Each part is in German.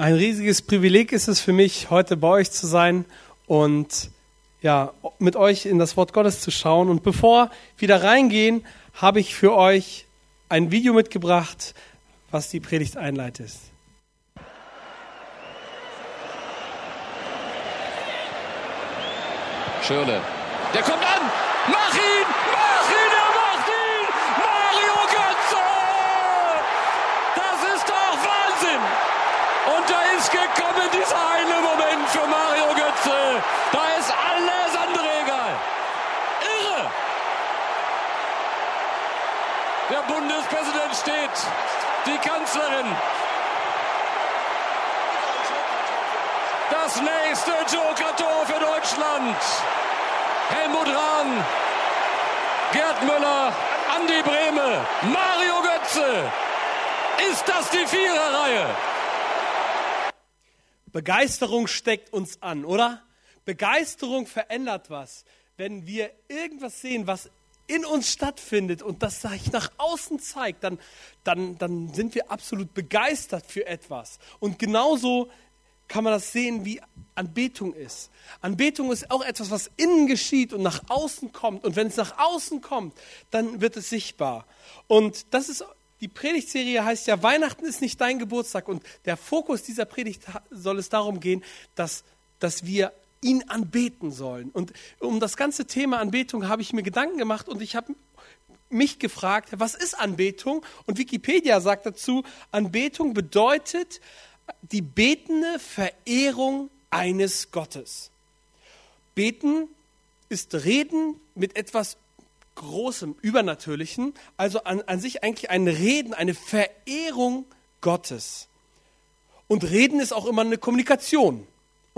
Ein riesiges Privileg ist es für mich, heute bei euch zu sein und ja, mit euch in das Wort Gottes zu schauen. Und bevor wir da reingehen, habe ich für euch ein Video mitgebracht, was die Predigt einleitet. Schirle. Der kommt an! Mach ihn! Mach ihn! Er macht ihn! Mario Götze! Das ist doch Wahnsinn! Und da ist gekommen dieser eine Moment für Mario Götze. Da ist alles andere egal. Irre! Der Bundespräsident steht. Die Kanzlerin. Das nächste Joker-Tor für Deutschland. Helmut Rahn, Gerd Müller, Andi Brehme, Mario Götze. Ist das die Viererreihe? Begeisterung steckt uns an, oder? Begeisterung verändert was. Wenn wir irgendwas sehen, was in uns stattfindet und das sich nach außen zeigt, dann, dann, dann sind wir absolut begeistert für etwas. Und genauso kann man das sehen, wie Anbetung ist. Anbetung ist auch etwas, was innen geschieht und nach außen kommt. Und wenn es nach außen kommt, dann wird es sichtbar. Und das ist, die Predigtserie heißt ja, Weihnachten ist nicht dein Geburtstag. Und der Fokus dieser Predigt soll es darum gehen, dass, dass wir ihn anbeten sollen. Und um das ganze Thema Anbetung habe ich mir Gedanken gemacht und ich habe mich gefragt, was ist Anbetung? Und Wikipedia sagt dazu, Anbetung bedeutet, die betende Verehrung eines Gottes. Beten ist Reden mit etwas Großem, Übernatürlichen, also an, an sich eigentlich ein Reden, eine Verehrung Gottes. Und Reden ist auch immer eine Kommunikation.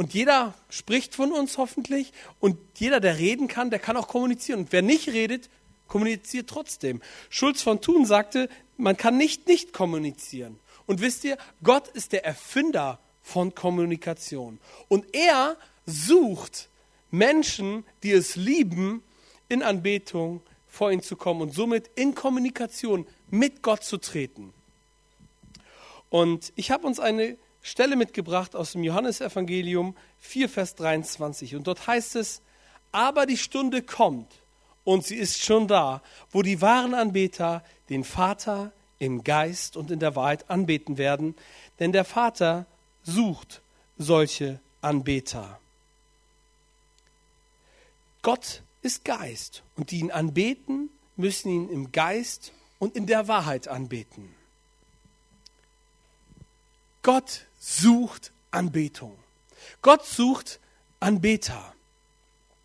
Und jeder spricht von uns hoffentlich. Und jeder, der reden kann, der kann auch kommunizieren. Und wer nicht redet, kommuniziert trotzdem. Schulz von Thun sagte, man kann nicht nicht kommunizieren. Und wisst ihr, Gott ist der Erfinder von Kommunikation. Und er sucht Menschen, die es lieben, in Anbetung vor ihn zu kommen und somit in Kommunikation mit Gott zu treten. Und ich habe uns eine Stelle mitgebracht aus dem Johannesevangelium 4, Vers 23. Und dort heißt es, aber die Stunde kommt und sie ist schon da, wo die wahren Anbeter den Vater im Geist und in der Wahrheit anbeten werden, denn der Vater sucht solche Anbeter. Gott ist Geist und die ihn anbeten, müssen ihn im Geist und in der Wahrheit anbeten. Gott sucht Anbetung. Gott sucht Anbeter.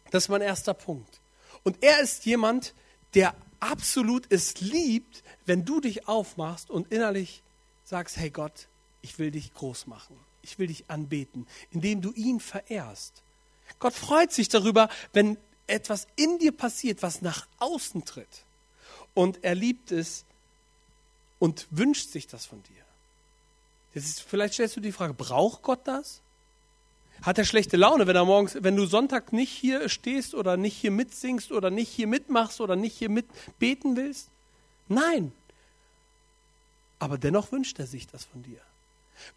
Das ist mein erster Punkt. Und er ist jemand, der absolut es liebt, wenn du dich aufmachst und innerlich sagst, hey Gott, ich will dich groß machen. Ich will dich anbeten, indem du ihn verehrst. Gott freut sich darüber, wenn etwas in dir passiert, was nach außen tritt. Und er liebt es und wünscht sich das von dir. Ist, vielleicht stellst du die Frage, braucht Gott das? Hat er schlechte Laune, wenn er morgens, wenn du Sonntag nicht hier stehst oder nicht hier mitsingst oder nicht hier mitmachst oder nicht hier mitbeten willst? Nein. Aber dennoch wünscht er sich das von dir.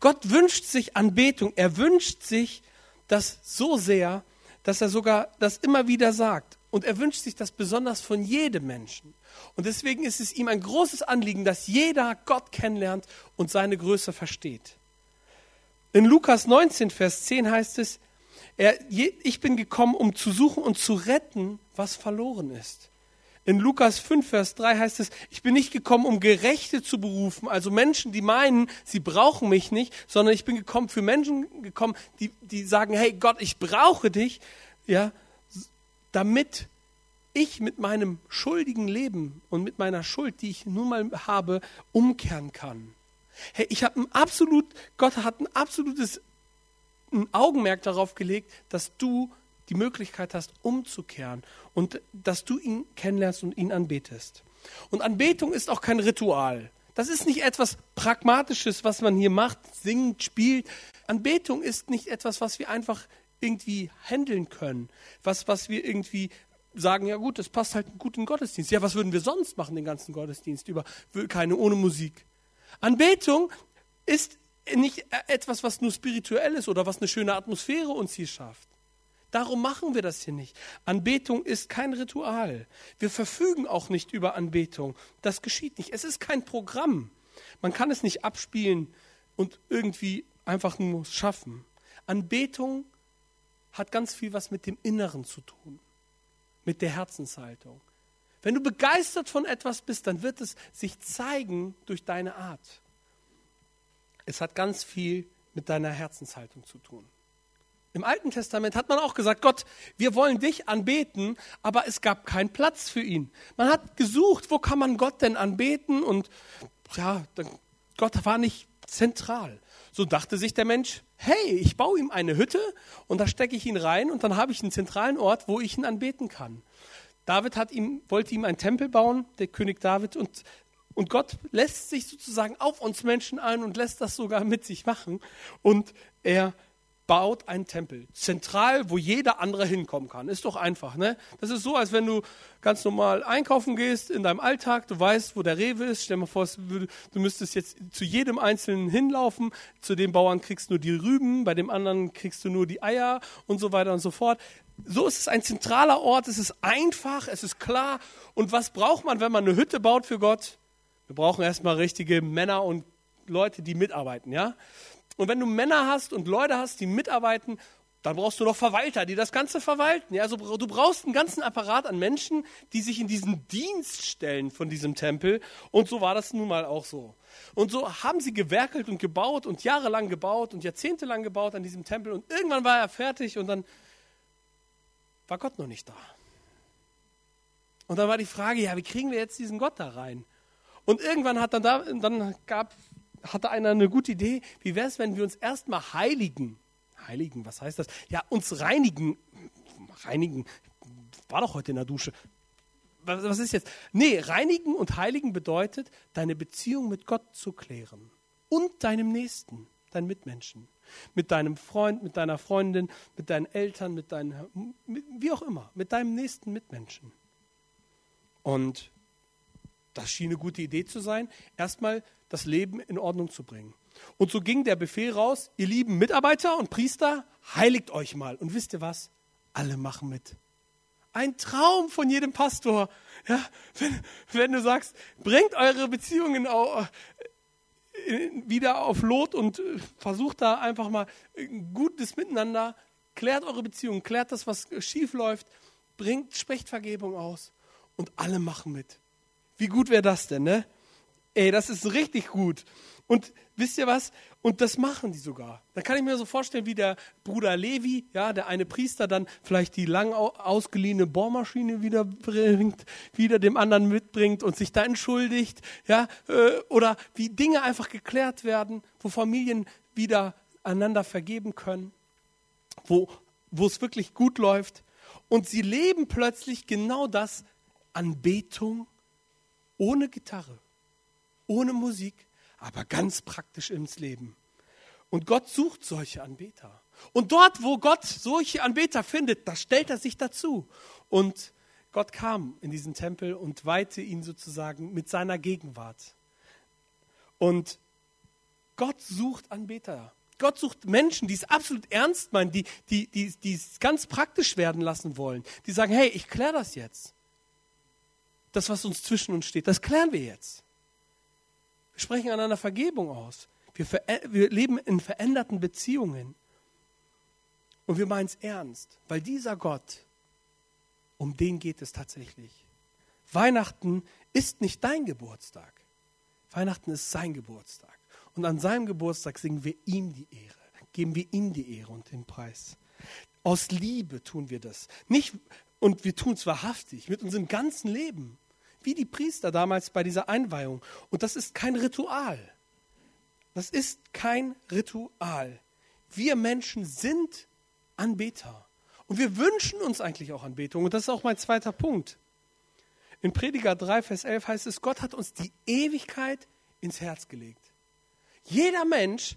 Gott wünscht sich Anbetung. Er wünscht sich das so sehr, dass er sogar das immer wieder sagt. Und er wünscht sich das besonders von jedem Menschen. Und deswegen ist es ihm ein großes Anliegen, dass jeder Gott kennenlernt und seine Größe versteht. In Lukas 19, Vers 10 heißt es, er, ich bin gekommen, um zu suchen und zu retten, was verloren ist. In Lukas 5, Vers 3 heißt es, ich bin nicht gekommen, um Gerechte zu berufen, also Menschen, die meinen, sie brauchen mich nicht, sondern ich bin gekommen, für Menschen gekommen, die, die sagen, hey Gott, ich brauche dich, ja, damit ich mit meinem schuldigen Leben und mit meiner Schuld, die ich nun mal habe, umkehren kann. Hey, ich habe ein absolut, Gott hat ein absolutes ein Augenmerk darauf gelegt, dass du die Möglichkeit hast, umzukehren und dass du ihn kennenlernst und ihn anbetest. Und Anbetung ist auch kein Ritual. Das ist nicht etwas Pragmatisches, was man hier macht, singt, spielt. Anbetung ist nicht etwas, was wir einfach irgendwie handeln können, was, was wir irgendwie sagen, ja gut, das passt halt gut in den Gottesdienst. Ja, was würden wir sonst machen, den ganzen Gottesdienst über, keine, ohne Musik? Anbetung ist nicht etwas, was nur spirituell ist oder was eine schöne Atmosphäre uns hier schafft. Darum machen wir das hier nicht. Anbetung ist kein Ritual. Wir verfügen auch nicht über Anbetung. Das geschieht nicht. Es ist kein Programm. Man kann es nicht abspielen und irgendwie einfach nur schaffen. Anbetung hat ganz viel was mit dem Inneren zu tun, mit der Herzenshaltung. Wenn du begeistert von etwas bist, dann wird es sich zeigen durch deine Art. Es hat ganz viel mit deiner Herzenshaltung zu tun. Im Alten Testament hat man auch gesagt, Gott, wir wollen dich anbeten, aber es gab keinen Platz für ihn. Man hat gesucht, wo kann man Gott denn anbeten und ja, Gott war nicht zentral. So dachte sich der Mensch, hey, ich baue ihm eine Hütte und da stecke ich ihn rein und dann habe ich einen zentralen Ort, wo ich ihn anbeten kann. David hat ihm, wollte ihm einen Tempel bauen, der König David, und, und Gott lässt sich sozusagen auf uns Menschen ein und lässt das sogar mit sich machen. Und er baut einen Tempel. Zentral, wo jeder andere hinkommen kann. Ist doch einfach, ne? Das ist so, als wenn du ganz normal einkaufen gehst in deinem Alltag, du weißt, wo der Rewe ist. Stell dir mal vor, du müsstest jetzt zu jedem Einzelnen hinlaufen. Zu dem Bauern kriegst du nur die Rüben, bei dem anderen kriegst du nur die Eier und so weiter und so fort. So ist es ein zentraler Ort, es ist einfach, es ist klar. Und was braucht man, wenn man eine Hütte baut für Gott? Wir brauchen erstmal richtige Männer und Leute, die mitarbeiten, ja? Und wenn du Männer hast und Leute hast, die mitarbeiten, dann brauchst du noch Verwalter, die das Ganze verwalten. Ja, also du brauchst einen ganzen Apparat an Menschen, die sich in diesen Dienst stellen von diesem Tempel. Und so war das nun mal auch so. Und so haben sie gewerkelt und gebaut und jahrelang gebaut und jahrzehntelang gebaut an diesem Tempel. Und irgendwann war er fertig und dann war Gott noch nicht da. Und dann war die Frage, ja, wie kriegen wir jetzt diesen Gott da rein? Und irgendwann hat dann da, dann gab hatte einer eine gute Idee. Wie wäre es, wenn wir uns erstmal heiligen? Heiligen, was heißt das? Ja, uns reinigen. Reinigen. War doch heute in der Dusche. Was, was ist jetzt? Nee, reinigen und heiligen bedeutet, deine Beziehung mit Gott zu klären. Und deinem Nächsten, deinen Mitmenschen. Mit deinem Freund, mit deiner Freundin, mit deinen Eltern, mit deinen, mit, wie auch immer, mit deinem nächsten Mitmenschen. Und das schien eine gute Idee zu sein. Erstmal das Leben in Ordnung zu bringen. Und so ging der Befehl raus, ihr lieben Mitarbeiter und Priester, heiligt euch mal. Und wisst ihr was? Alle machen mit. Ein Traum von jedem Pastor. Ja, wenn, wenn du sagst, bringt eure Beziehungen äh, wieder auf Lot und äh, versucht da einfach mal ein gutes Miteinander, klärt eure Beziehungen, klärt das, was schief läuft, bringt, sprecht Vergebung aus und alle machen mit. Wie gut wäre das denn, ne? Ey, das ist richtig gut. Und wisst ihr was? Und das machen die sogar. Da kann ich mir so vorstellen, wie der Bruder Levi, ja, der eine Priester dann vielleicht die lang ausgeliehene Bohrmaschine wieder bringt, wieder dem anderen mitbringt und sich da entschuldigt, ja, äh, oder wie Dinge einfach geklärt werden, wo Familien wieder einander vergeben können, wo, wo es wirklich gut läuft. Und sie leben plötzlich genau das, Anbetung ohne Gitarre ohne Musik, aber ganz praktisch ins Leben. Und Gott sucht solche Anbeter. Und dort, wo Gott solche Anbeter findet, da stellt er sich dazu. Und Gott kam in diesen Tempel und weihte ihn sozusagen mit seiner Gegenwart. Und Gott sucht Anbeter. Gott sucht Menschen, die es absolut ernst meinen, die, die, die, die es ganz praktisch werden lassen wollen. Die sagen, hey, ich kläre das jetzt. Das, was uns zwischen uns steht, das klären wir jetzt. Wir sprechen einander Vergebung aus. Wir, wir leben in veränderten Beziehungen. Und wir meinen es ernst, weil dieser Gott, um den geht es tatsächlich. Weihnachten ist nicht dein Geburtstag. Weihnachten ist sein Geburtstag. Und an seinem Geburtstag singen wir ihm die Ehre, geben wir ihm die Ehre und den Preis. Aus Liebe tun wir das. Nicht, und wir tun es wahrhaftig, mit unserem ganzen Leben wie die Priester damals bei dieser Einweihung. Und das ist kein Ritual. Das ist kein Ritual. Wir Menschen sind Anbeter. Und wir wünschen uns eigentlich auch Anbetung. Und das ist auch mein zweiter Punkt. In Prediger 3, Vers 11 heißt es, Gott hat uns die Ewigkeit ins Herz gelegt. Jeder Mensch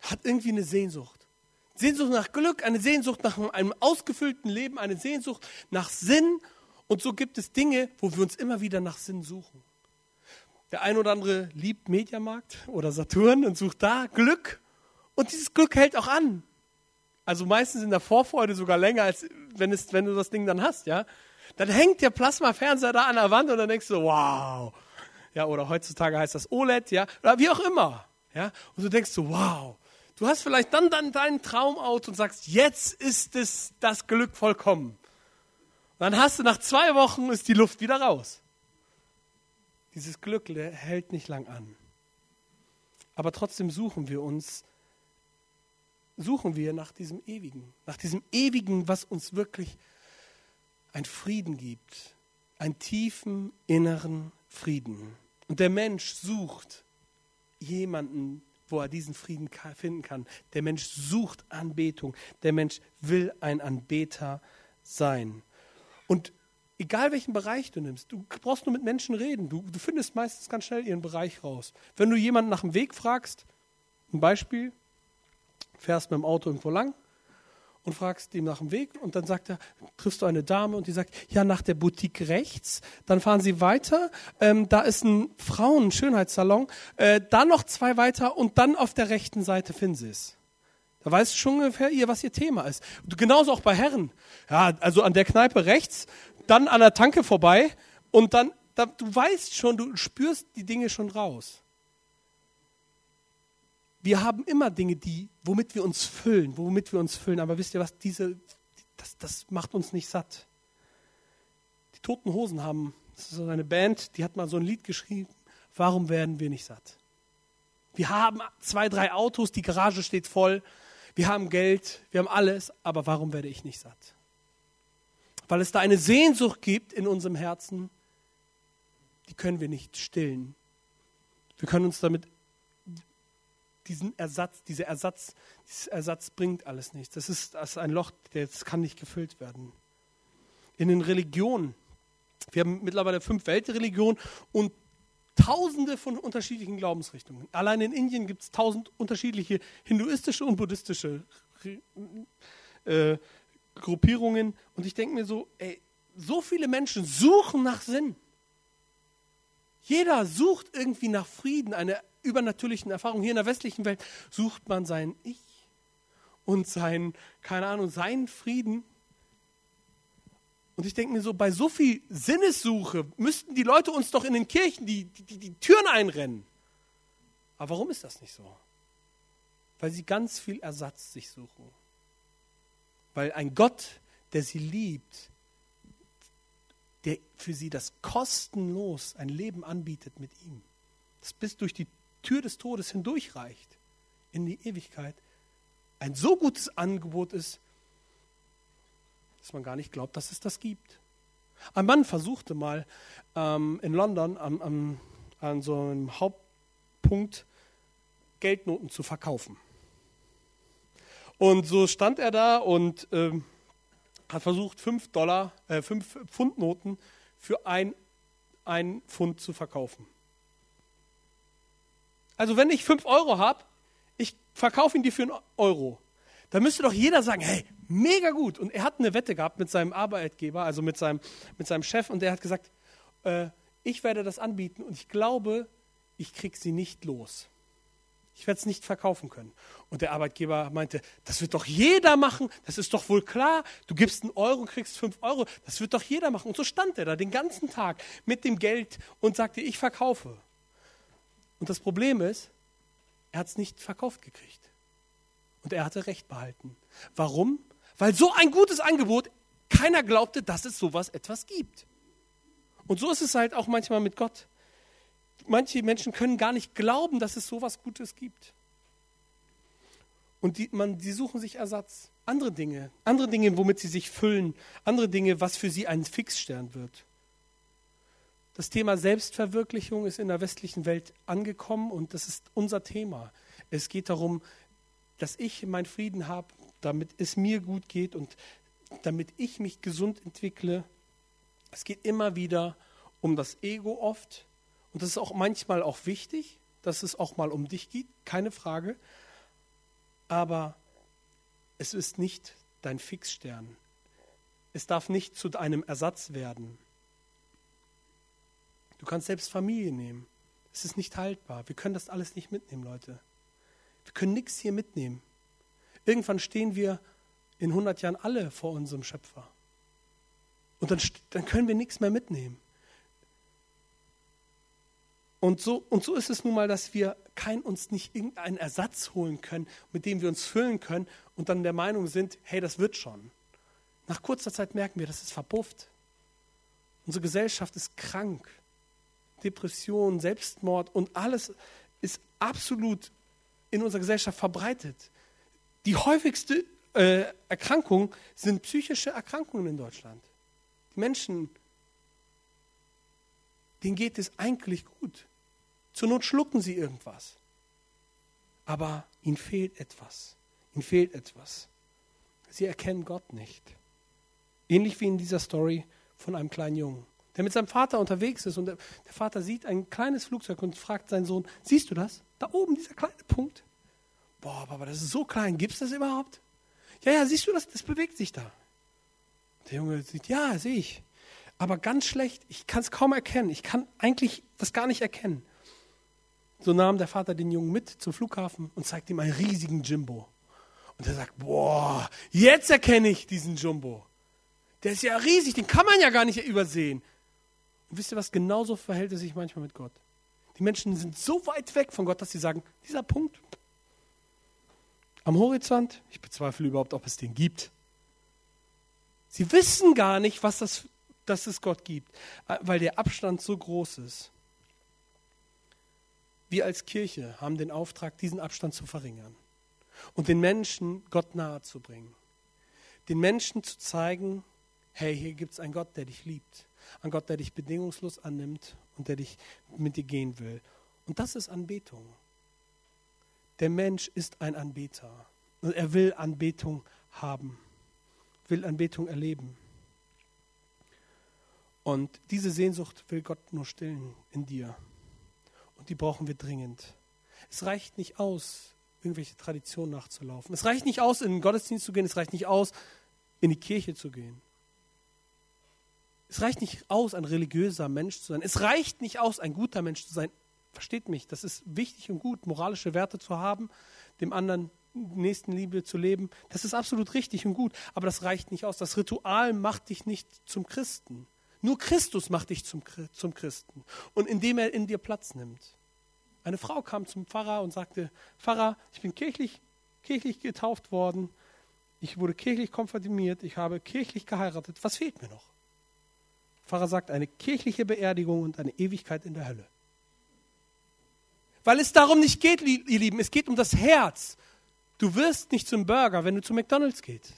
hat irgendwie eine Sehnsucht. Sehnsucht nach Glück, eine Sehnsucht nach einem ausgefüllten Leben, eine Sehnsucht nach Sinn und so gibt es Dinge, wo wir uns immer wieder nach Sinn suchen. Der ein oder andere liebt Mediamarkt oder Saturn und sucht da Glück. Und dieses Glück hält auch an. Also meistens in der Vorfreude sogar länger, als wenn, es, wenn du das Ding dann hast, ja. Dann hängt der Plasmafernseher da an der Wand und dann denkst du, wow. Ja, oder heutzutage heißt das OLED, ja, oder wie auch immer, ja. Und du denkst so, wow. Du hast vielleicht dann, dann dein Traumauto und sagst, jetzt ist es das Glück vollkommen. Dann hast du nach zwei Wochen ist die Luft wieder raus. Dieses Glück hält nicht lang an. Aber trotzdem suchen wir uns, suchen wir nach diesem Ewigen, nach diesem Ewigen, was uns wirklich ein Frieden gibt, einen tiefen inneren Frieden. Und der Mensch sucht jemanden, wo er diesen Frieden finden kann. Der Mensch sucht Anbetung. Der Mensch will ein Anbeter sein. Und egal welchen Bereich du nimmst, du brauchst nur mit Menschen reden. Du, du findest meistens ganz schnell ihren Bereich raus. Wenn du jemanden nach dem Weg fragst, ein Beispiel, fährst mit dem Auto irgendwo lang und fragst ihm nach dem Weg und dann sagt er, triffst du eine Dame und die sagt, ja, nach der Boutique rechts, dann fahren sie weiter, ähm, da ist ein Frauen-Schönheitssalon, äh, dann noch zwei weiter und dann auf der rechten Seite finden sie es. Da weißt du schon ungefähr, ihr, was ihr Thema ist. Genauso auch bei Herren. Ja, also an der Kneipe rechts, dann an der Tanke vorbei und dann, da, du weißt schon, du spürst die Dinge schon raus. Wir haben immer Dinge, die, womit wir uns füllen, womit wir uns füllen. Aber wisst ihr was, diese, das, das macht uns nicht satt. Die Toten Hosen haben, das ist so eine Band, die hat mal so ein Lied geschrieben, warum werden wir nicht satt? Wir haben zwei, drei Autos, die Garage steht voll, wir haben Geld, wir haben alles, aber warum werde ich nicht satt? Weil es da eine Sehnsucht gibt in unserem Herzen, die können wir nicht stillen. Wir können uns damit diesen Ersatz, dieser Ersatz, dieser Ersatz bringt alles nichts. Das ist, das ist ein Loch, das kann nicht gefüllt werden. In den Religionen, wir haben mittlerweile fünf Weltreligionen und tausende von unterschiedlichen Glaubensrichtungen. Allein in Indien gibt es tausend unterschiedliche hinduistische und buddhistische äh, Gruppierungen. Und ich denke mir so, ey, so viele Menschen suchen nach Sinn. Jeder sucht irgendwie nach Frieden, eine übernatürlichen Erfahrungen. Hier in der westlichen Welt sucht man sein Ich und sein, keine Ahnung, seinen Frieden. Und ich denke mir so, bei so viel Sinnessuche müssten die Leute uns doch in den Kirchen die, die, die Türen einrennen. Aber warum ist das nicht so? Weil sie ganz viel Ersatz sich suchen. Weil ein Gott, der sie liebt, der für sie das kostenlos ein Leben anbietet mit ihm, das bis durch die Tür des Todes hindurchreicht in die Ewigkeit, ein so gutes Angebot ist, dass man gar nicht glaubt, dass es das gibt. Ein Mann versuchte mal ähm, in London am, am, an so einem Hauptpunkt Geldnoten zu verkaufen. Und so stand er da und ähm, hat versucht, 5 Dollar, äh, 5 Pfundnoten für ein, ein Pfund zu verkaufen. Also wenn ich 5 Euro habe, ich verkaufe ihn dir für einen Euro. Dann müsste doch jeder sagen, hey, mega gut. Und er hat eine Wette gehabt mit seinem Arbeitgeber, also mit seinem, mit seinem Chef, und der hat gesagt, äh, ich werde das anbieten und ich glaube, ich kriege sie nicht los. Ich werde es nicht verkaufen können. Und der Arbeitgeber meinte, das wird doch jeder machen, das ist doch wohl klar. Du gibst einen Euro und kriegst fünf Euro, das wird doch jeder machen. Und so stand er da den ganzen Tag mit dem Geld und sagte, ich verkaufe. Und das Problem ist, er hat es nicht verkauft gekriegt. Und er hatte Recht behalten. Warum? Weil so ein gutes Angebot, keiner glaubte, dass es sowas etwas gibt. Und so ist es halt auch manchmal mit Gott. Manche Menschen können gar nicht glauben, dass es sowas Gutes gibt. Und die, man, die suchen sich Ersatz. Andere Dinge, andere Dinge, womit sie sich füllen, andere Dinge, was für sie ein Fixstern wird. Das Thema Selbstverwirklichung ist in der westlichen Welt angekommen und das ist unser Thema. Es geht darum, dass ich meinen Frieden habe, damit es mir gut geht und damit ich mich gesund entwickle. Es geht immer wieder um das Ego oft und das ist auch manchmal auch wichtig, dass es auch mal um dich geht, keine Frage. Aber es ist nicht dein Fixstern. Es darf nicht zu einem Ersatz werden. Du kannst selbst Familie nehmen. Es ist nicht haltbar. Wir können das alles nicht mitnehmen, Leute. Wir können nichts hier mitnehmen. Irgendwann stehen wir in 100 Jahren alle vor unserem Schöpfer. Und dann, dann können wir nichts mehr mitnehmen. Und so, und so ist es nun mal, dass wir kein, uns nicht irgendeinen Ersatz holen können, mit dem wir uns füllen können und dann der Meinung sind, hey, das wird schon. Nach kurzer Zeit merken wir, das ist verpufft. Unsere Gesellschaft ist krank. Depression, Selbstmord und alles ist absolut in unserer Gesellschaft verbreitet. Die häufigste äh, Erkrankung sind psychische Erkrankungen in Deutschland. Die Menschen, denen geht es eigentlich gut. Zur Not schlucken sie irgendwas. Aber ihnen fehlt etwas. Ihnen fehlt etwas. Sie erkennen Gott nicht. Ähnlich wie in dieser Story von einem kleinen Jungen, der mit seinem Vater unterwegs ist und der, der Vater sieht ein kleines Flugzeug und fragt seinen Sohn, siehst du das? Da oben, dieser kleine Punkt. Boah, Papa, das ist so klein, gibt es das überhaupt? Ja, ja, siehst du das? Das bewegt sich da. Der Junge sieht, ja, sehe ich. Aber ganz schlecht, ich kann es kaum erkennen. Ich kann eigentlich das gar nicht erkennen. So nahm der Vater den Jungen mit zum Flughafen und zeigte ihm einen riesigen Jimbo. Und er sagt, boah, jetzt erkenne ich diesen Jumbo. Der ist ja riesig, den kann man ja gar nicht übersehen. Und wisst ihr was, genauso verhält es sich manchmal mit Gott. Die Menschen sind so weit weg von Gott, dass sie sagen, dieser Punkt am Horizont, ich bezweifle überhaupt, ob es den gibt. Sie wissen gar nicht, was das, dass es Gott gibt, weil der Abstand so groß ist. Wir als Kirche haben den Auftrag, diesen Abstand zu verringern und den Menschen Gott nahe zu bringen. Den Menschen zu zeigen, hey, hier gibt es einen Gott, der dich liebt. Einen Gott, der dich bedingungslos annimmt und der dich mit dir gehen will. Und das ist Anbetung. Der Mensch ist ein Anbeter. Und er will Anbetung haben, will Anbetung erleben. Und diese Sehnsucht will Gott nur stillen in dir. Und die brauchen wir dringend. Es reicht nicht aus, irgendwelche Traditionen nachzulaufen. Es reicht nicht aus, in den Gottesdienst zu gehen. Es reicht nicht aus, in die Kirche zu gehen. Es reicht nicht aus, ein religiöser Mensch zu sein. Es reicht nicht aus, ein guter Mensch zu sein. Versteht mich, das ist wichtig und gut, moralische Werte zu haben, dem anderen Nächstenliebe zu leben. Das ist absolut richtig und gut, aber das reicht nicht aus. Das Ritual macht dich nicht zum Christen. Nur Christus macht dich zum, zum Christen. Und indem er in dir Platz nimmt. Eine Frau kam zum Pfarrer und sagte, Pfarrer, ich bin kirchlich, kirchlich getauft worden, ich wurde kirchlich konfirmiert, ich habe kirchlich geheiratet, was fehlt mir noch? Pfarrer sagt, eine kirchliche Beerdigung und eine Ewigkeit in der Hölle. Weil es darum nicht geht, ihr Lieben, es geht um das Herz. Du wirst nicht zum Burger, wenn du zu McDonald's gehst.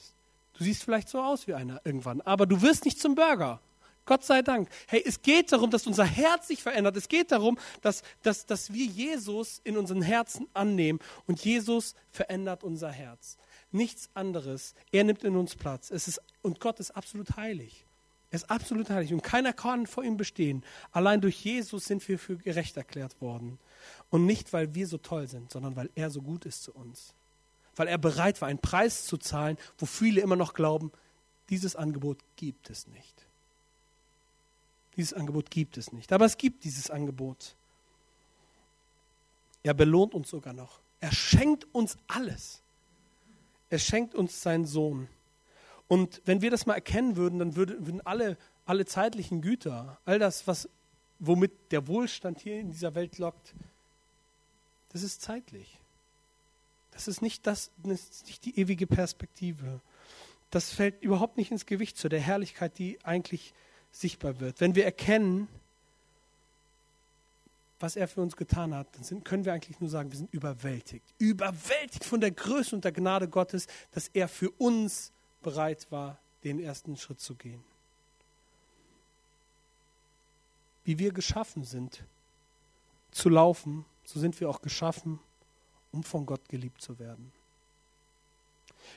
Du siehst vielleicht so aus wie einer irgendwann, aber du wirst nicht zum Burger. Gott sei Dank. Hey, es geht darum, dass unser Herz sich verändert. Es geht darum, dass, dass, dass wir Jesus in unseren Herzen annehmen und Jesus verändert unser Herz. Nichts anderes. Er nimmt in uns Platz. Es ist, und Gott ist absolut heilig. Er ist absolut heilig und keiner kann vor ihm bestehen. Allein durch Jesus sind wir für gerecht erklärt worden. Und nicht, weil wir so toll sind, sondern weil er so gut ist zu uns. Weil er bereit war, einen Preis zu zahlen, wo viele immer noch glauben, dieses Angebot gibt es nicht. Dieses Angebot gibt es nicht. Aber es gibt dieses Angebot. Er belohnt uns sogar noch. Er schenkt uns alles. Er schenkt uns seinen Sohn. Und wenn wir das mal erkennen würden, dann würden alle, alle zeitlichen Güter, all das, was, womit der Wohlstand hier in dieser Welt lockt, das ist zeitlich. Das ist nicht, das, das ist nicht die ewige Perspektive. Das fällt überhaupt nicht ins Gewicht zu der Herrlichkeit, die eigentlich sichtbar wird. Wenn wir erkennen, was er für uns getan hat, dann sind, können wir eigentlich nur sagen, wir sind überwältigt. Überwältigt von der Größe und der Gnade Gottes, dass er für uns bereit war, den ersten Schritt zu gehen. Wie wir geschaffen sind, zu laufen, so sind wir auch geschaffen, um von Gott geliebt zu werden.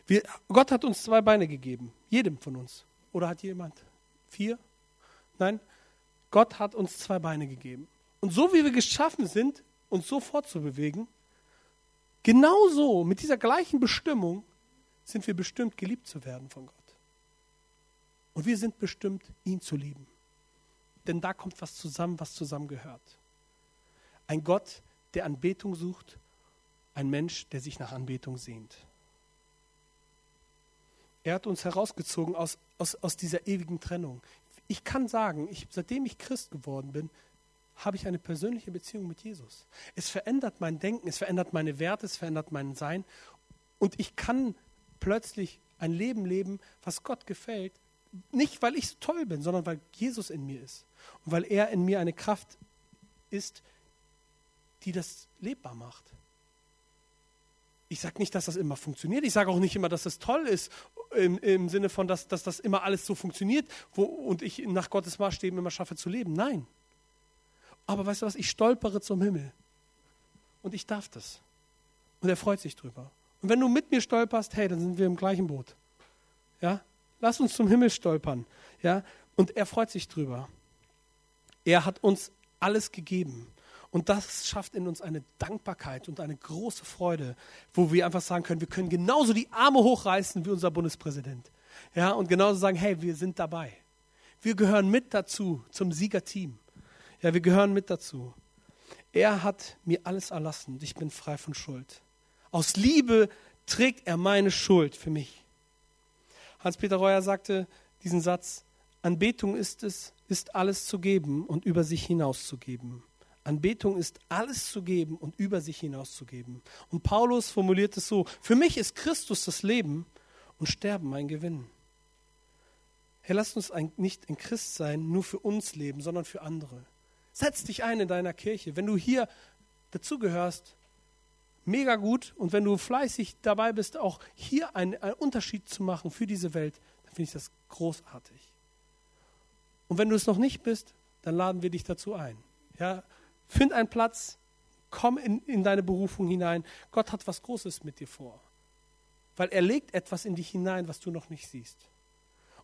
Wir, Gott hat uns zwei Beine gegeben, jedem von uns. Oder hat jemand vier? Nein, Gott hat uns zwei Beine gegeben. Und so wie wir geschaffen sind, uns so fortzubewegen, genauso mit dieser gleichen Bestimmung sind wir bestimmt, geliebt zu werden von Gott. Und wir sind bestimmt, ihn zu lieben. Denn da kommt was zusammen, was zusammengehört. Ein Gott, der Anbetung sucht, ein Mensch, der sich nach Anbetung sehnt. Er hat uns herausgezogen aus, aus, aus dieser ewigen Trennung. Ich kann sagen, ich, seitdem ich Christ geworden bin, habe ich eine persönliche Beziehung mit Jesus. Es verändert mein Denken, es verändert meine Werte, es verändert mein Sein. Und ich kann plötzlich ein Leben leben, was Gott gefällt. Nicht, weil ich so toll bin, sondern weil Jesus in mir ist. Und weil er in mir eine Kraft ist, die das lebbar macht. Ich sage nicht, dass das immer funktioniert. Ich sage auch nicht immer, dass das toll ist, im, im Sinne von, dass, dass das immer alles so funktioniert wo, und ich nach Gottes Maßstäben immer schaffe zu leben. Nein. Aber weißt du was, ich stolpere zum Himmel. Und ich darf das. Und er freut sich drüber. Und wenn du mit mir stolperst, hey, dann sind wir im gleichen Boot. Ja? Lass uns zum Himmel stolpern. Ja? Und er freut sich drüber. Er hat uns alles gegeben. Und das schafft in uns eine Dankbarkeit und eine große Freude, wo wir einfach sagen können, wir können genauso die Arme hochreißen wie unser Bundespräsident. Ja, und genauso sagen, hey, wir sind dabei. Wir gehören mit dazu, zum Siegerteam. Ja, wir gehören mit dazu. Er hat mir alles erlassen und ich bin frei von Schuld. Aus Liebe trägt er meine Schuld für mich. Hans-Peter Reuer sagte diesen Satz, Anbetung ist es, ist alles zu geben und über sich hinauszugeben. Anbetung ist alles zu geben und über sich hinauszugeben. Und Paulus formuliert es so, für mich ist Christus das Leben und Sterben mein Gewinn. Herr, lasst uns ein, nicht ein Christ sein, nur für uns leben, sondern für andere. Setz dich ein in deiner Kirche. Wenn du hier dazugehörst, mega gut. Und wenn du fleißig dabei bist, auch hier einen, einen Unterschied zu machen für diese Welt, dann finde ich das großartig. Und wenn du es noch nicht bist, dann laden wir dich dazu ein. Ja, find einen Platz, komm in, in deine Berufung hinein. Gott hat was Großes mit dir vor. Weil er legt etwas in dich hinein, was du noch nicht siehst.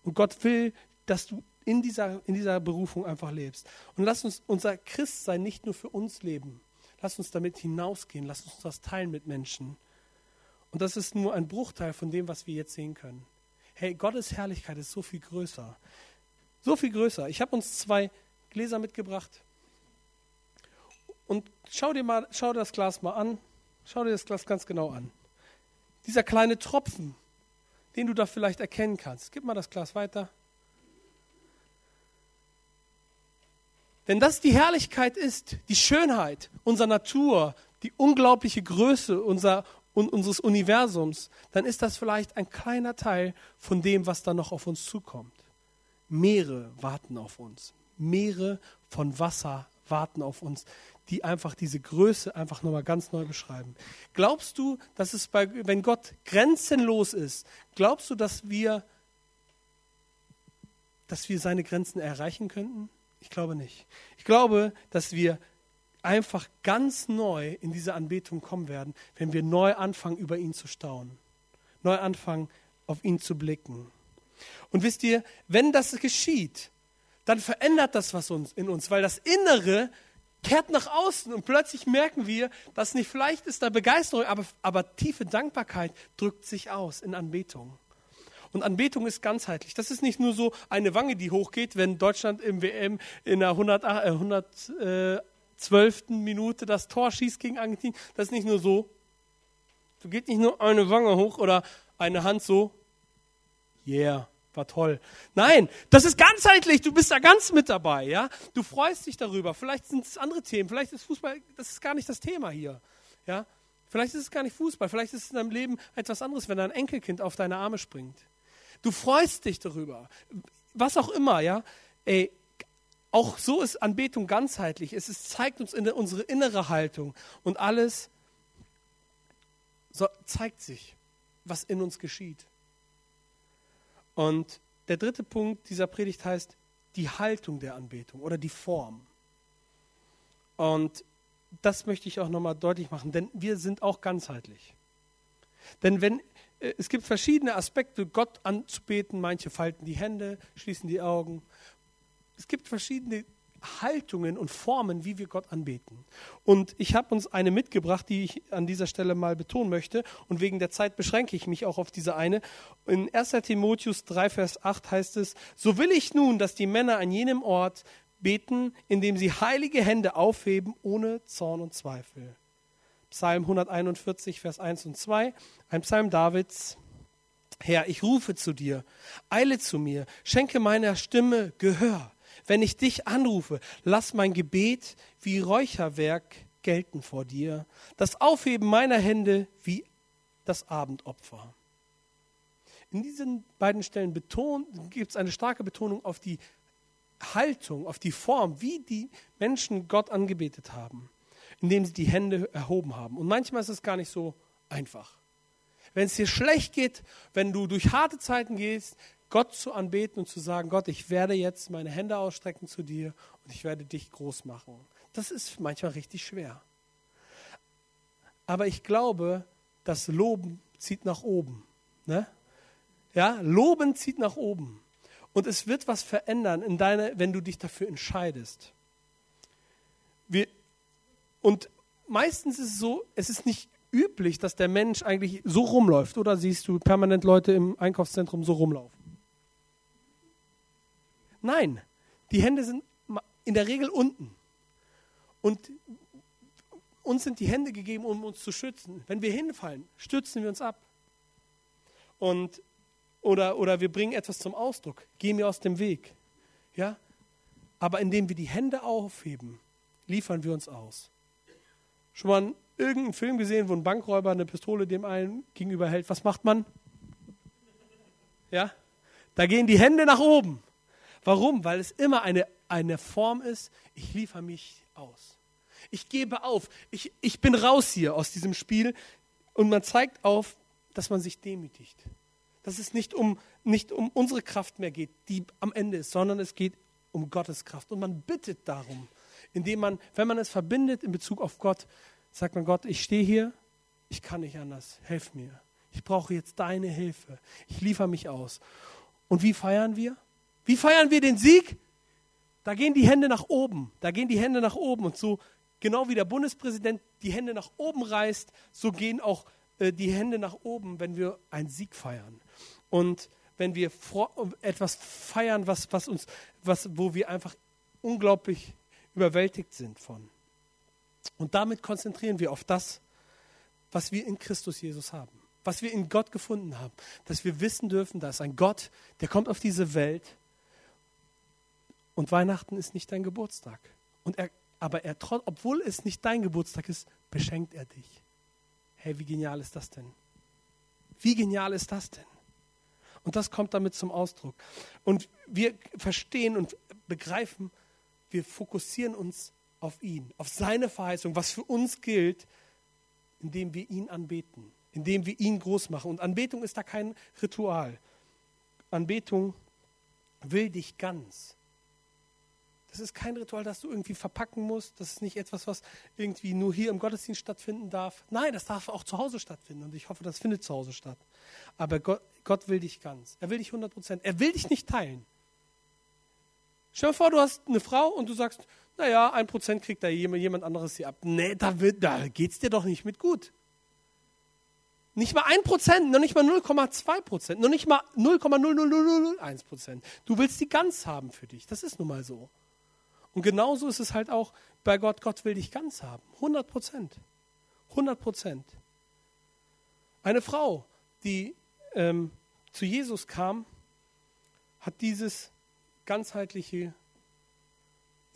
Und Gott will, dass du in dieser, in dieser Berufung einfach lebst. Und lass uns unser Christsein nicht nur für uns leben. Lass uns damit hinausgehen. Lass uns das teilen mit Menschen. Und das ist nur ein Bruchteil von dem, was wir jetzt sehen können. Hey, Gottes Herrlichkeit ist so viel größer. So viel größer. Ich habe uns zwei Gläser mitgebracht. Und schau dir, mal, schau dir das Glas mal an. Schau dir das Glas ganz genau an. Dieser kleine Tropfen, den du da vielleicht erkennen kannst. Gib mal das Glas weiter. Wenn das die Herrlichkeit ist, die Schönheit unserer Natur, die unglaubliche Größe unser, un, unseres Universums, dann ist das vielleicht ein kleiner Teil von dem, was da noch auf uns zukommt. Meere warten auf uns. Meere von Wasser warten auf uns, die einfach diese Größe einfach nochmal ganz neu beschreiben. Glaubst du, dass es bei, wenn Gott grenzenlos ist, glaubst du, dass wir, dass wir seine Grenzen erreichen könnten? Ich glaube nicht. Ich glaube, dass wir einfach ganz neu in diese Anbetung kommen werden, wenn wir neu anfangen, über ihn zu staunen. Neu anfangen, auf ihn zu blicken. Und wisst ihr, wenn das geschieht, dann verändert das was uns in uns, weil das Innere kehrt nach außen und plötzlich merken wir, dass nicht vielleicht ist da Begeisterung, aber, aber tiefe Dankbarkeit drückt sich aus in Anbetung. Und Anbetung ist ganzheitlich. Das ist nicht nur so eine Wange, die hochgeht, wenn Deutschland im WM in der 100, äh, 112. Minute das Tor schießt gegen Argentinien. Das ist nicht nur so. Du geht nicht nur eine Wange hoch oder eine Hand so. Yeah, war toll. Nein, das ist ganzheitlich. Du bist da ganz mit dabei, ja. Du freust dich darüber. Vielleicht sind es andere Themen. Vielleicht ist Fußball, das ist gar nicht das Thema hier, ja. Vielleicht ist es gar nicht Fußball. Vielleicht ist es in deinem Leben etwas anderes, wenn dein Enkelkind auf deine Arme springt. Du freust dich darüber. Was auch immer, ja. Ey, auch so ist Anbetung ganzheitlich. Es ist, zeigt uns in unsere innere Haltung und alles so, zeigt sich, was in uns geschieht. Und der dritte Punkt dieser Predigt heißt die Haltung der Anbetung oder die Form. Und das möchte ich auch nochmal deutlich machen, denn wir sind auch ganzheitlich. Denn wenn äh, es gibt verschiedene Aspekte, Gott anzubeten. Manche falten die Hände, schließen die Augen. Es gibt verschiedene Haltungen und Formen, wie wir Gott anbeten. Und ich habe uns eine mitgebracht, die ich an dieser Stelle mal betonen möchte. Und wegen der Zeit beschränke ich mich auch auf diese eine. In 1 Timotheus 3, Vers 8 heißt es, so will ich nun, dass die Männer an jenem Ort beten, indem sie heilige Hände aufheben, ohne Zorn und Zweifel. Psalm 141, Vers 1 und 2, ein Psalm Davids. Herr, ich rufe zu dir, eile zu mir, schenke meiner Stimme Gehör. Wenn ich dich anrufe, lass mein Gebet wie Räucherwerk gelten vor dir, das Aufheben meiner Hände wie das Abendopfer. In diesen beiden Stellen gibt es eine starke Betonung auf die Haltung, auf die Form, wie die Menschen Gott angebetet haben, indem sie die Hände erhoben haben. Und manchmal ist es gar nicht so einfach. Wenn es dir schlecht geht, wenn du durch harte Zeiten gehst, Gott zu anbeten und zu sagen, Gott, ich werde jetzt meine Hände ausstrecken zu dir und ich werde dich groß machen. Das ist manchmal richtig schwer. Aber ich glaube, das Loben zieht nach oben. Ne? Ja, Loben zieht nach oben. Und es wird was verändern in deine, wenn du dich dafür entscheidest. Wir, und meistens ist es so, es ist nicht üblich, dass der Mensch eigentlich so rumläuft. Oder siehst du permanent Leute im Einkaufszentrum so rumlaufen? Nein, die Hände sind in der Regel unten. Und uns sind die Hände gegeben, um uns zu schützen. Wenn wir hinfallen, stützen wir uns ab. Und, oder, oder wir bringen etwas zum Ausdruck, gehen wir aus dem Weg. Ja? Aber indem wir die Hände aufheben, liefern wir uns aus. Schon mal irgendeinen Film gesehen, wo ein Bankräuber eine Pistole dem einen gegenüber hält? Was macht man? Ja? Da gehen die Hände nach oben. Warum? Weil es immer eine, eine Form ist, ich liefere mich aus. Ich gebe auf. Ich, ich bin raus hier aus diesem Spiel. Und man zeigt auf, dass man sich demütigt. Dass es nicht um, nicht um unsere Kraft mehr geht, die am Ende ist, sondern es geht um Gottes Kraft. Und man bittet darum, indem man, wenn man es verbindet in Bezug auf Gott, sagt man Gott, ich stehe hier, ich kann nicht anders, helf mir. Ich brauche jetzt deine Hilfe. Ich liefere mich aus. Und wie feiern wir? Wie feiern wir den Sieg? Da gehen die Hände nach oben. Da gehen die Hände nach oben. Und so Genau wie der Bundespräsident die Hände nach oben reißt, so gehen auch äh, die Hände nach oben, wenn wir einen Sieg feiern. Und wenn wir etwas feiern, was, was uns, was, wo wir einfach unglaublich überwältigt sind von. Und damit konzentrieren wir auf das, was wir in Christus Jesus haben, was wir in Gott gefunden haben, dass wir wissen dürfen, da ist ein Gott, der kommt auf diese Welt und Weihnachten ist nicht dein Geburtstag. Und er aber er, obwohl es nicht dein Geburtstag ist, beschenkt er dich. Hey, wie genial ist das denn? Wie genial ist das denn? Und das kommt damit zum Ausdruck. Und wir verstehen und begreifen, wir fokussieren uns auf ihn, auf seine Verheißung, was für uns gilt, indem wir ihn anbeten, indem wir ihn groß machen. Und Anbetung ist da kein Ritual. Anbetung will dich ganz. Das ist kein Ritual, das du irgendwie verpacken musst. Das ist nicht etwas, was irgendwie nur hier im Gottesdienst stattfinden darf. Nein, das darf auch zu Hause stattfinden. Und ich hoffe, das findet zu Hause statt. Aber Gott, Gott will dich ganz. Er will dich 100 Prozent. Er will dich nicht teilen. Stell dir vor, du hast eine Frau und du sagst, naja, ein Prozent kriegt da jemand anderes sie ab. Nee, da, da geht es dir doch nicht mit gut. Nicht mal ein Prozent, noch nicht mal 0,2 Prozent, noch nicht mal 0,00001 Prozent. Du willst die ganz haben für dich. Das ist nun mal so. Und genauso ist es halt auch bei Gott. Gott will dich ganz haben. 100 Prozent. 100 Prozent. Eine Frau, die ähm, zu Jesus kam, hat dieses ganzheitliche,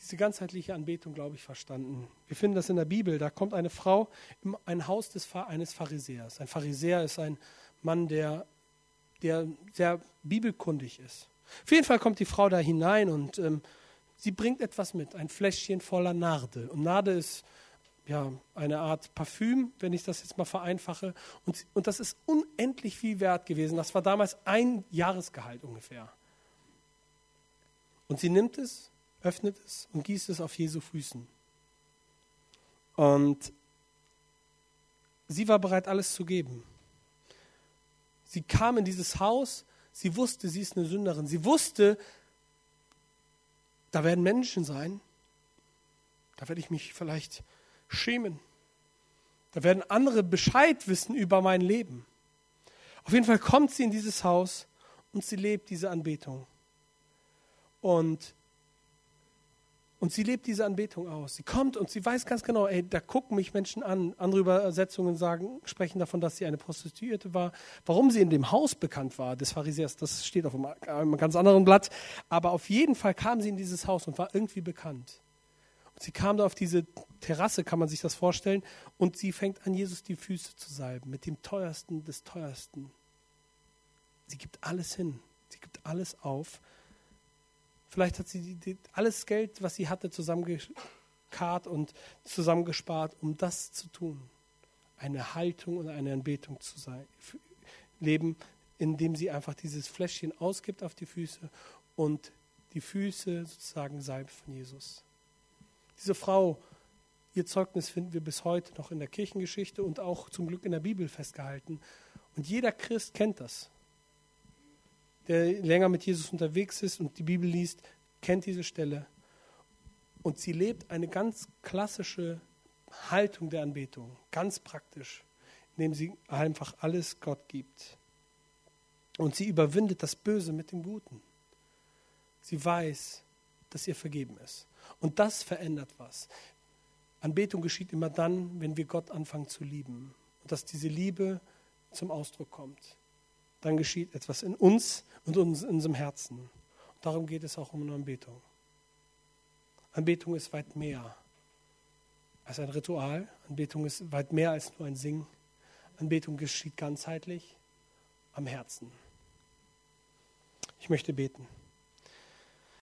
diese ganzheitliche Anbetung, glaube ich, verstanden. Wir finden das in der Bibel. Da kommt eine Frau in ein Haus des, eines Pharisäers. Ein Pharisäer ist ein Mann, der, der sehr bibelkundig ist. Auf jeden Fall kommt die Frau da hinein und ähm, sie bringt etwas mit, ein Fläschchen voller Narde. Und Narde ist ja, eine Art Parfüm, wenn ich das jetzt mal vereinfache. Und, und das ist unendlich viel wert gewesen. Das war damals ein Jahresgehalt ungefähr. Und sie nimmt es, öffnet es und gießt es auf Jesu Füßen. Und sie war bereit, alles zu geben. Sie kam in dieses Haus, sie wusste, sie ist eine Sünderin. Sie wusste, da werden Menschen sein, da werde ich mich vielleicht schämen. Da werden andere Bescheid wissen über mein Leben. Auf jeden Fall kommt sie in dieses Haus und sie lebt diese Anbetung. Und Und sie lebt diese Anbetung aus. Sie kommt und sie weiß ganz genau, ey, da gucken mich Menschen an. Andere Übersetzungen sagen, sprechen davon, dass sie eine Prostituierte war. Warum sie in dem Haus bekannt war, des Pharisäers, das steht auf einem, einem ganz anderen Blatt. Aber auf jeden Fall kam sie in dieses Haus und war irgendwie bekannt. Und sie kam da auf diese Terrasse, kann man sich das vorstellen, und sie fängt an, Jesus die Füße zu salben, mit dem teuersten des teuersten. Sie gibt alles hin. Sie gibt alles auf Vielleicht hat sie die, die, alles Geld, was sie hatte, zusammengekarrt und zusammengespart, um das zu tun. Eine Haltung und eine Anbetung zu sein, leben, indem sie einfach dieses Fläschchen ausgibt auf die Füße und die Füße sozusagen salbt von Jesus. Diese Frau, ihr Zeugnis finden wir bis heute noch in der Kirchengeschichte und auch zum Glück in der Bibel festgehalten. Und jeder Christ kennt das der länger mit Jesus unterwegs ist und die Bibel liest, kennt diese Stelle. Und sie lebt eine ganz klassische Haltung der Anbetung, ganz praktisch, indem sie einfach alles Gott gibt. Und sie überwindet das Böse mit dem Guten. Sie weiß, dass ihr vergeben ist. Und das verändert was. Anbetung geschieht immer dann, wenn wir Gott anfangen zu lieben. Und dass diese Liebe zum Ausdruck kommt dann geschieht etwas in uns und in unserem Herzen. Und darum geht es auch um eine Anbetung. Anbetung ist weit mehr als ein Ritual. Anbetung ist weit mehr als nur ein Singen. Anbetung geschieht ganzheitlich am Herzen. Ich möchte beten.